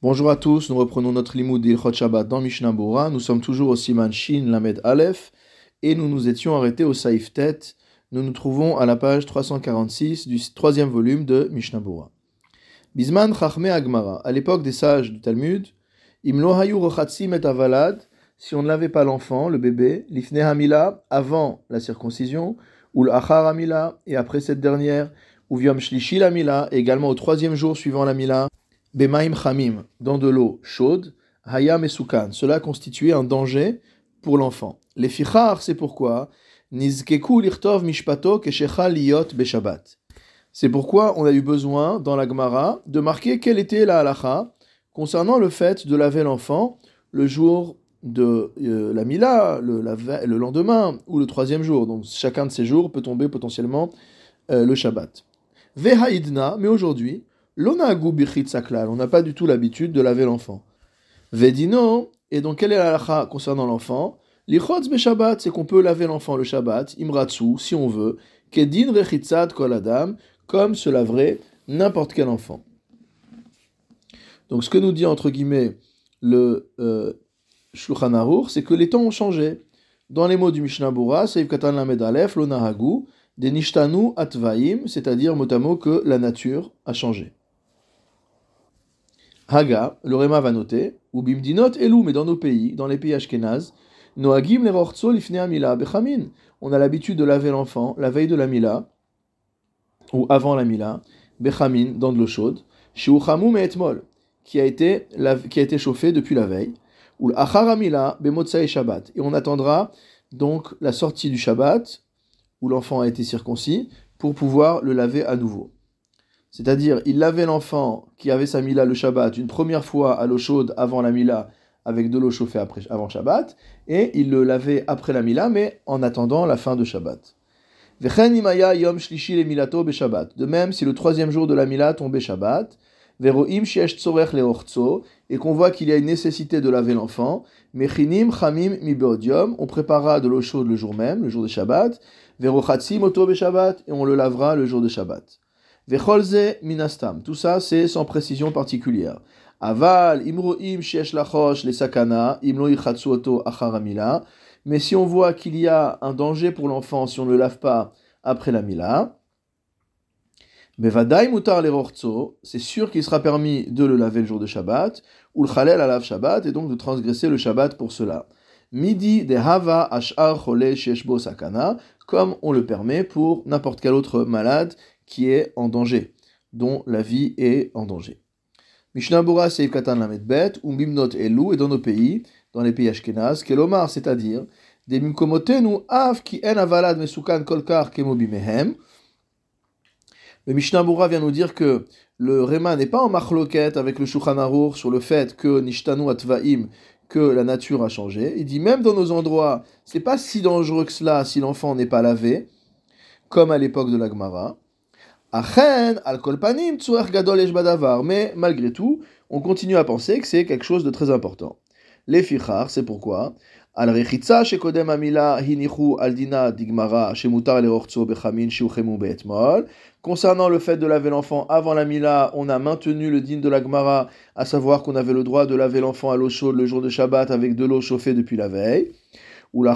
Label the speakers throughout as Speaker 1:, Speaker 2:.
Speaker 1: Bonjour à tous, nous reprenons notre limoud d'Ilchot Shabbat dans Mishnah. Nous sommes toujours au Siman Shin Lamed Aleph et nous nous étions arrêtés au Saïf Tet. Nous nous trouvons à la page 346 du troisième volume de Mishnah. Bisman Chachme Agmara, à l'époque des sages du Talmud, Imlo Hayu Rochatzim et Avalad, si on ne lavait pas l'enfant, le bébé, Lifne Hamila, avant la circoncision, ou l'Achar Hamila, et après cette dernière, ou Viom Shlishi Mila, également au troisième jour suivant la Mila, Bemaim Chamim, dans de l'eau chaude, Hayam et Cela constituait un danger pour l'enfant. Les fichar, c'est pourquoi? Nizkeku lirtov mishpato liot beshabbat. C'est pourquoi on a eu besoin, dans la Gemara, de marquer quelle était la halacha concernant le fait de laver l'enfant le jour de euh, la Mila, le, le, lendemain ou le troisième jour. Donc chacun de ces jours peut tomber potentiellement euh, le Shabbat. Vehaidna, mais aujourd'hui, on n'a pas du tout l'habitude de laver l'enfant. Vedino, et donc quelle est la lacha concernant l'enfant? Lichotz Shabbat, c'est qu'on peut laver l'enfant le Shabbat, imratsu, si on veut, kedin rechitzat kol adam, comme se laverait n'importe quel enfant. Donc ce que nous dit entre guillemets le euh, Shulchan c'est que les temps ont changé. Dans les mots du Mishnah Bura, Seif Katan Lamed Aleph, Lonahagu, des Nishtanu Atvaim, c'est-à-dire mot que la nature a changé. Haga, le Réma va noter, ou bimdinot elou, mais dans nos pays, dans les pays ashkenaz, noagim le lifne amila bechamin. On a l'habitude de laver l'enfant la veille de la mila, ou avant la mila, bechamin, dans de l'eau chaude, shiuchamu etmol, qui a été, qui a été chauffé depuis la veille, ou l'acharamila et shabbat. Et on attendra donc la sortie du shabbat, où l'enfant a été circoncis, pour pouvoir le laver à nouveau. C'est-à-dire, il lavait l'enfant qui avait sa mila le Shabbat une première fois à l'eau chaude avant la mila avec de l'eau chauffée après, avant Shabbat, et il le lavait après la mila, mais en attendant la fin de Shabbat. De même, si le troisième jour de la mila tombait Shabbat, et qu'on voit qu'il y a une nécessité de laver l'enfant, on préparera de l'eau chaude le jour même, le jour de Shabbat, et on le lavera le jour de Shabbat. Vecholze minastam. Tout ça, c'est sans précision particulière. Aval, imroim shesh lachosh les sakana, imlo oto acharamila. Mais si on voit qu'il y a un danger pour l'enfant si on ne le lave pas après la mila, Bevadai mutar c'est sûr qu'il sera permis de le laver le jour de Shabbat, ou le chalel alav Shabbat, et donc de transgresser le Shabbat pour cela. Midi de hava ashar chole sheshbo sakana, comme on le permet pour n'importe quel autre malade qui est en danger, dont la vie est en danger. Mishnah Bora Seif Katan Lamed Bet, Umbimnot Elu, et dans nos pays, dans les pays Ashkenaz, Kelomar, c'est-à-dire, des Mimkomotenu Av ki en avalad mesukan kolkar kemobimehem. Le Mishnah Bora vient nous dire que le Réma n'est pas en machloket avec le Shulchan sur le fait que Nishtanu Atvaim, que la nature a changé. Il dit même dans nos endroits, c'est pas si dangereux que cela si l'enfant n'est pas lavé, comme à l'époque de la Gemara. Mais malgré tout, on continue à penser que c'est quelque chose de très important. Les fichar, c'est pourquoi? Al shekodem amila hinichu aldina digmara shemutar bechamin beetmol. Concernant le fait de laver l'enfant avant la mila, on a maintenu le din de la Gemara, à savoir qu'on avait le droit de laver l'enfant à l'eau chaude le jour de Shabbat avec de l'eau chauffée depuis la veille ou la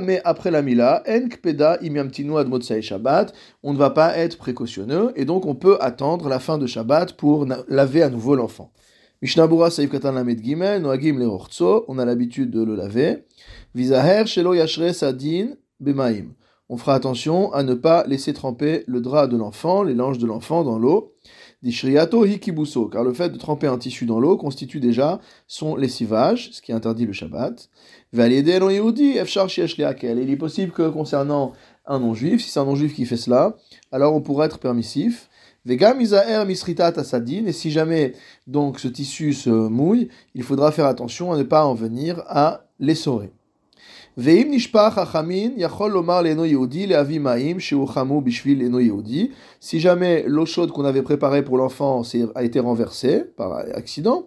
Speaker 1: mais après la mila, Shabbat, on ne va pas être précautionneux, et donc on peut attendre la fin de Shabbat pour laver à nouveau l'enfant. Noagim le on a l'habitude de le laver. Vizaher shelo sadin bemaim. On fera attention à ne pas laisser tremper le drap de l'enfant, les langes de l'enfant dans l'eau. Dishriato hikibuso, car le fait de tremper un tissu dans l'eau constitue déjà son lessivage, ce qui interdit le Shabbat. Il est possible que concernant un non-juif, si c'est un non-juif qui fait cela, alors on pourrait être permissif. Misritat et si jamais donc ce tissu se mouille, il faudra faire attention à ne pas en venir à l'essorer. Si jamais l'eau chaude qu'on avait préparée pour l'enfant a été renversée par accident,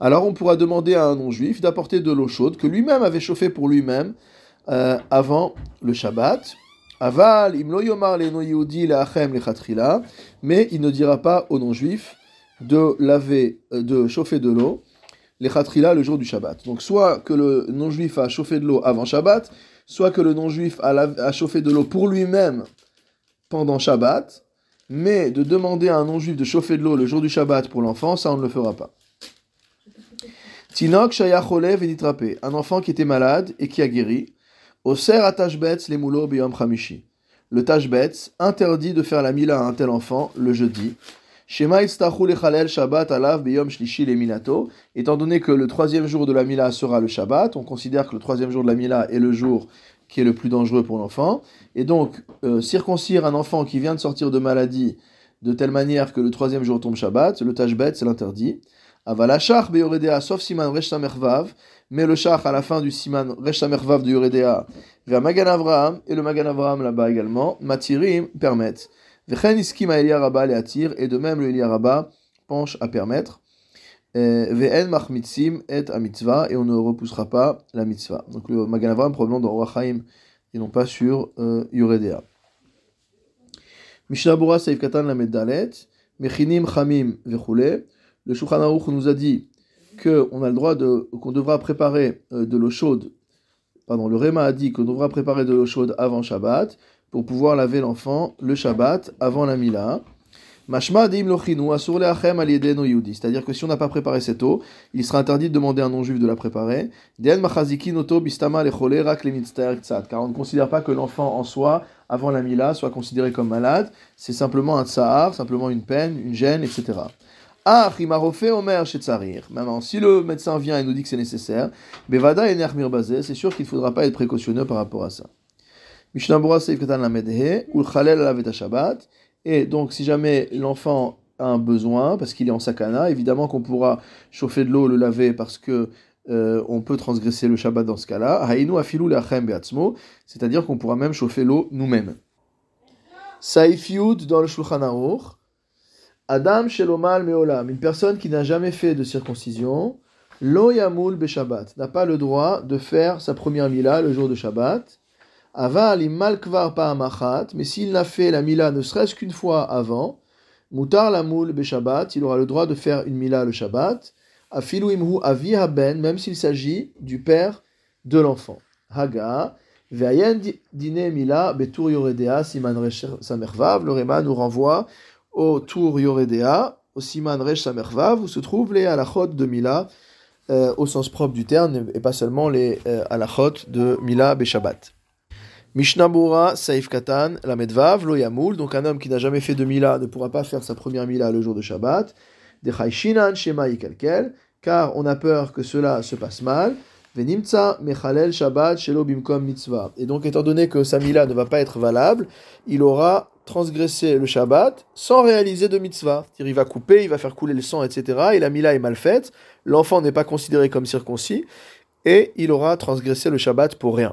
Speaker 1: alors on pourra demander à un non-juif d'apporter de l'eau chaude que lui-même avait chauffée pour lui-même euh, avant le Shabbat. Aval, mais il ne dira pas au non-juif de laver, euh, de chauffer de l'eau, les khatrila le jour du Shabbat. Donc soit que le non-juif a chauffé de l'eau avant Shabbat, soit que le non-juif a, chauffé de l'eau pour lui-même pendant Shabbat, mais de demander à un non-juif de chauffer de l'eau le jour du Shabbat pour l'enfant, ça on ne le fera pas. Tinok Shayach et un enfant qui était malade et qui a guéri. Oser atashbetz les moulo biyom chamishi. Le tashbetz interdit de faire la mila à un tel enfant le jeudi. Shema lechalel shabbat alav biyom shlishi le minato. Étant donné que le troisième jour de la mila sera le shabbat, on considère que le troisième jour de la mila est le jour qui est le plus dangereux pour l'enfant. Et donc, euh, circoncire un enfant qui vient de sortir de maladie de telle manière que le troisième jour tombe Shabbat, le tashbet, c'est l'interdit. Avalachar beyoredea, sauf siman resh mais le shach à la fin du siman resh samervav de yoredea, vers Magan Avraham, et le Magan Avraham là-bas également, matirim permettent. Et de même le Eliaraba penche à permettre. Machmitzim et a mitzvah, et on ne repoussera pas la mitzvah. Donc le Magan Avraham provenant de Orachaim, et non pas sur euh, Yoredea. Mishnah Bura Seif Katan la Meddalet, Mechinim Chamim Vechule, le Shulchan Aruch nous a dit qu'on a le droit de, qu'on devra préparer euh, de l'eau chaude. Pardon, le Réma a dit qu'on devra préparer de l'eau chaude avant Shabbat pour pouvoir laver l'enfant le Shabbat avant la Mila. Mashma C'est-à-dire que si on n'a pas préparé cette eau, il sera interdit de demander à un non-juif de la préparer. Car on ne considère pas que l'enfant en soi, avant la Mila, soit considéré comme malade. C'est simplement un tsahar, simplement une peine, une gêne, etc. Ah, Omer Maintenant, si le médecin vient et nous dit que c'est nécessaire, Bevada et c'est sûr qu'il ne faudra pas être précautionneux par rapport à ça. Et donc, si jamais l'enfant a un besoin, parce qu'il est en sakana, évidemment qu'on pourra chauffer de l'eau, le laver, parce que euh, on peut transgresser le Shabbat dans ce cas-là. C'est-à-dire qu'on pourra même chauffer l'eau nous-mêmes. Saif Yud dans le Shulchan Aruch. Adam shelomal meolam, une personne qui n'a jamais fait de circoncision, lo yamul beshabbat, n'a pas le droit de faire sa première mila le jour de Shabbat. Aval imal kvar pa'amachat, mais s'il n'a fait la mila ne serait-ce qu'une fois avant, mutar lamul beshabbat, il aura le droit de faire une mila le Shabbat. Afilu imhu avi haben, même s'il s'agit du père de l'enfant. Haga, ve'ayen dine mila betur yoredea siman samervav, le nous renvoie au tour Yoredea, au Siman Resh Samervav, où se trouvent les halachot de Mila, euh, au sens propre du terme, et pas seulement les euh, de Mila Beshabbat. Mishnah Saif Katan, la Medvav, Lo Yamul, donc un homme qui n'a jamais fait de Mila ne pourra pas faire sa première Mila le jour de Shabbat. Dechai Shinan Shema Yikalkel, car on a peur que cela se passe mal. Venimtsa Mechalel Shabbat Shelo Bimkom Mitzvah. Et donc, étant donné que sa Mila ne va pas être valable, il aura transgresser le Shabbat sans réaliser de mitzvah. Il va couper, il va faire couler le sang, etc. Et la mila est mal faite. L'enfant n'est pas considéré comme circoncis et il aura transgressé le Shabbat pour rien.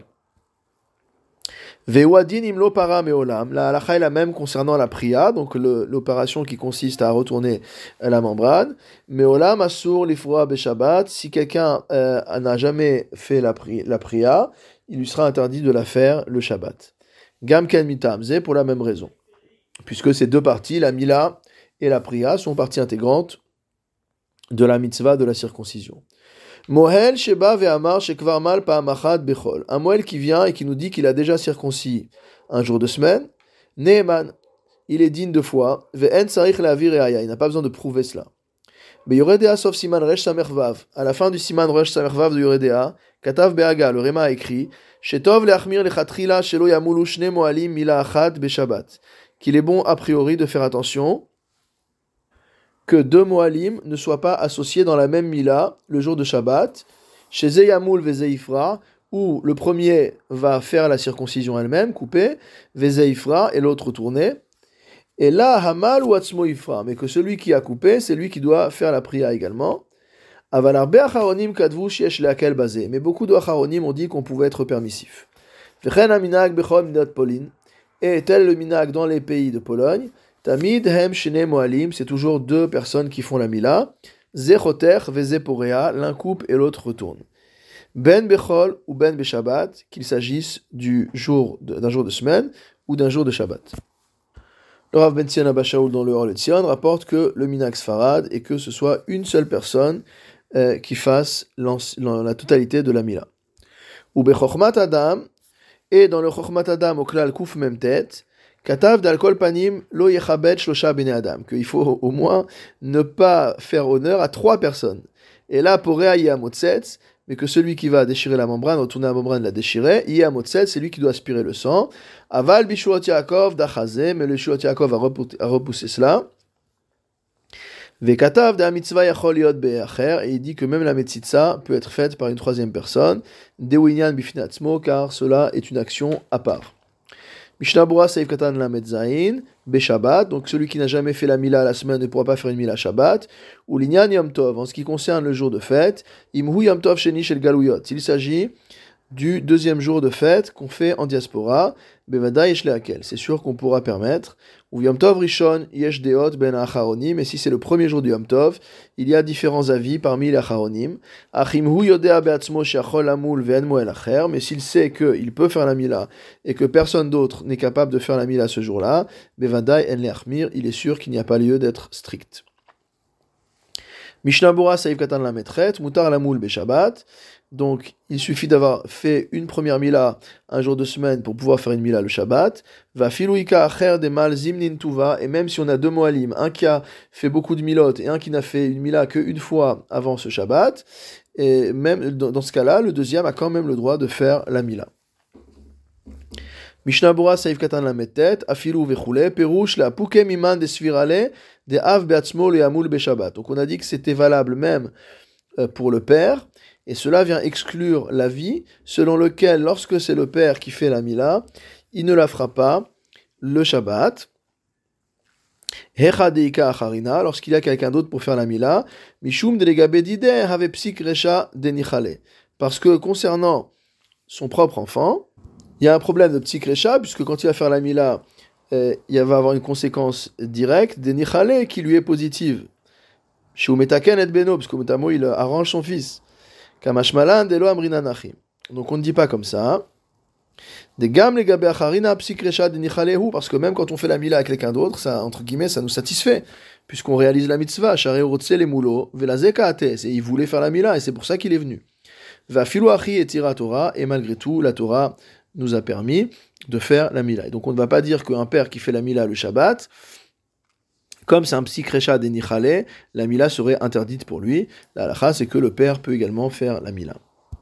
Speaker 1: Vewadin imlo para meolam. La halakha est la même concernant la priya, donc l'opération qui consiste à retourner la membrane. Meolam asur l'ifroa Shabbat. Si quelqu'un euh, n'a jamais fait la, pri la priya, il lui sera interdit de la faire le Shabbat. Gam ken mitamze pour la même raison puisque ces deux parties, la Mila et la Priya, sont parties intégrantes de la mitzvah de la circoncision. Mohel Sheba Ve'amar Shekvar Mal Pa'amachad Bechol. Un Moel qui vient et qui nous dit qu'il a déjà circoncis un jour de semaine. Neeman, il est digne de foi. Ve'en Sarich Le'avir Il n'a pas besoin de prouver cela. Mais Yoredea sauf Siman Resh Samervav. À la fin du Siman Resh Samervav de Yoredea, Katav Be'aga, le Réma a écrit Shetov Le'achmir Lechatrila Shelo Yamulu Shne Moalim Mila Achad Be'Shabbat qu'il est bon a priori de faire attention que deux Moalim ne soient pas associés dans la même Mila le jour de Shabbat, chez Zeyamoul Vezeifra, où le premier va faire la circoncision elle-même, couper, Vezeifra, et l'autre tourner. Et là, Hamal ou Atzmo Ifra, mais que celui qui a coupé, c'est lui qui doit faire la prière également. Mais beaucoup de Acharonim ont dit qu'on pouvait être permissif. Et tel le minag dans les pays de Pologne, Tamid hem shene moalim, c'est toujours deux personnes qui font la mila. Zechoter vezeporea, l'un coupe et l'autre retourne. Ben bechol ou ben beshabbat, qu'il s'agisse du jour d'un jour de semaine ou d'un jour de Shabbat. Le Rav Ben Abashaoul dans le Hor rapporte que le Minax Farad et que ce soit une seule personne euh, qui fasse la totalité de la Mila. Ou Bechokmat Adam, et dans le Chokhmat Adam au Klal Kouf même tête, Katav d'alcool panim lo yechabet shlosha bene Adam, qu'il faut au moins ne pas faire honneur à trois personnes. Et là, pour Réa Motsetz, mais que celui qui va déchirer la membrane, retourner la membrane, la déchirer, Motsetz, c'est lui qui doit aspirer le sang. Aval bishuot Yaakov dachazé, mais le shuot Yaakov a repoussé cela. Vekatav de mitzvah yachol be'acher, et il dit que même la metzitza peut être faite par une troisième personne, dewinyan bifinatzmo, car cela est une action à part. Mishnabura Seif Katan la Metzain, Beshabbat, donc celui qui n'a jamais fait la Mila la semaine ne pourra pas faire une Mila Shabbat, ou Linyan Yom Tov, en ce qui concerne le jour de fête, Imhu Yom Tov Sheni Shel Galuyot. Il s'agit du deuxième jour de fête qu'on fait en diaspora, Bevada Leakel. C'est sûr qu'on pourra permettre, ou Yom Tov Rishon Yesh Ben Acharonim, et si c'est le premier jour du Yom Tov, il y a différents avis parmi les Acharonim. Amul Acher, mais s'il sait qu'il peut faire la Mila, et que personne d'autre n'est capable de faire la Mila ce jour-là, Bevada En Leachmir, il est sûr qu'il n'y a pas lieu d'être strict. Mishnah Bora Saïf Katan la Metret, Mutar Lamul Beshabbat, donc, il suffit d'avoir fait une première mila un jour de semaine pour pouvoir faire une mila le Shabbat. Va filouika acher de mal zimnin tuva. Et même si on a deux moalim, un qui a fait beaucoup de milot et un qui n'a fait une mila qu'une fois avant ce Shabbat, et même dans, ce cas-là, le deuxième a quand même le droit de faire la mila. Mishnah Afilu la de Svirale. Donc on a dit que c'était valable même euh, pour le père et cela vient exclure la vie, selon lequel, lorsque c'est le père qui fait la mila, il ne la fera pas le Shabbat. Lorsqu'il y a quelqu'un d'autre pour faire la mila, Mishum Parce que concernant son propre enfant, il y a un problème de psikresha, puisque quand il va faire la mila, euh, il va avoir une conséquence directe, des qui lui est positive. Shumetaken et beno, parce que il arrange son fils. Donc on ne dit pas comme ça. Des gammes les parce que même quand on fait la mila avec quelqu'un d'autre, ça, entre guillemets, ça nous satisfait, puisqu'on réalise la mitzvah, les moulots, et il voulait faire la mila, et c'est pour ça qu'il est venu. Va et tira Torah, et malgré tout, la Torah nous a permis de faire la mila. Et donc on ne va pas dire qu'un père qui fait la mila le Shabbat, comme c'est un psychrécha des la mila serait interdite pour lui. La halakha, c'est que le père peut également faire la mila.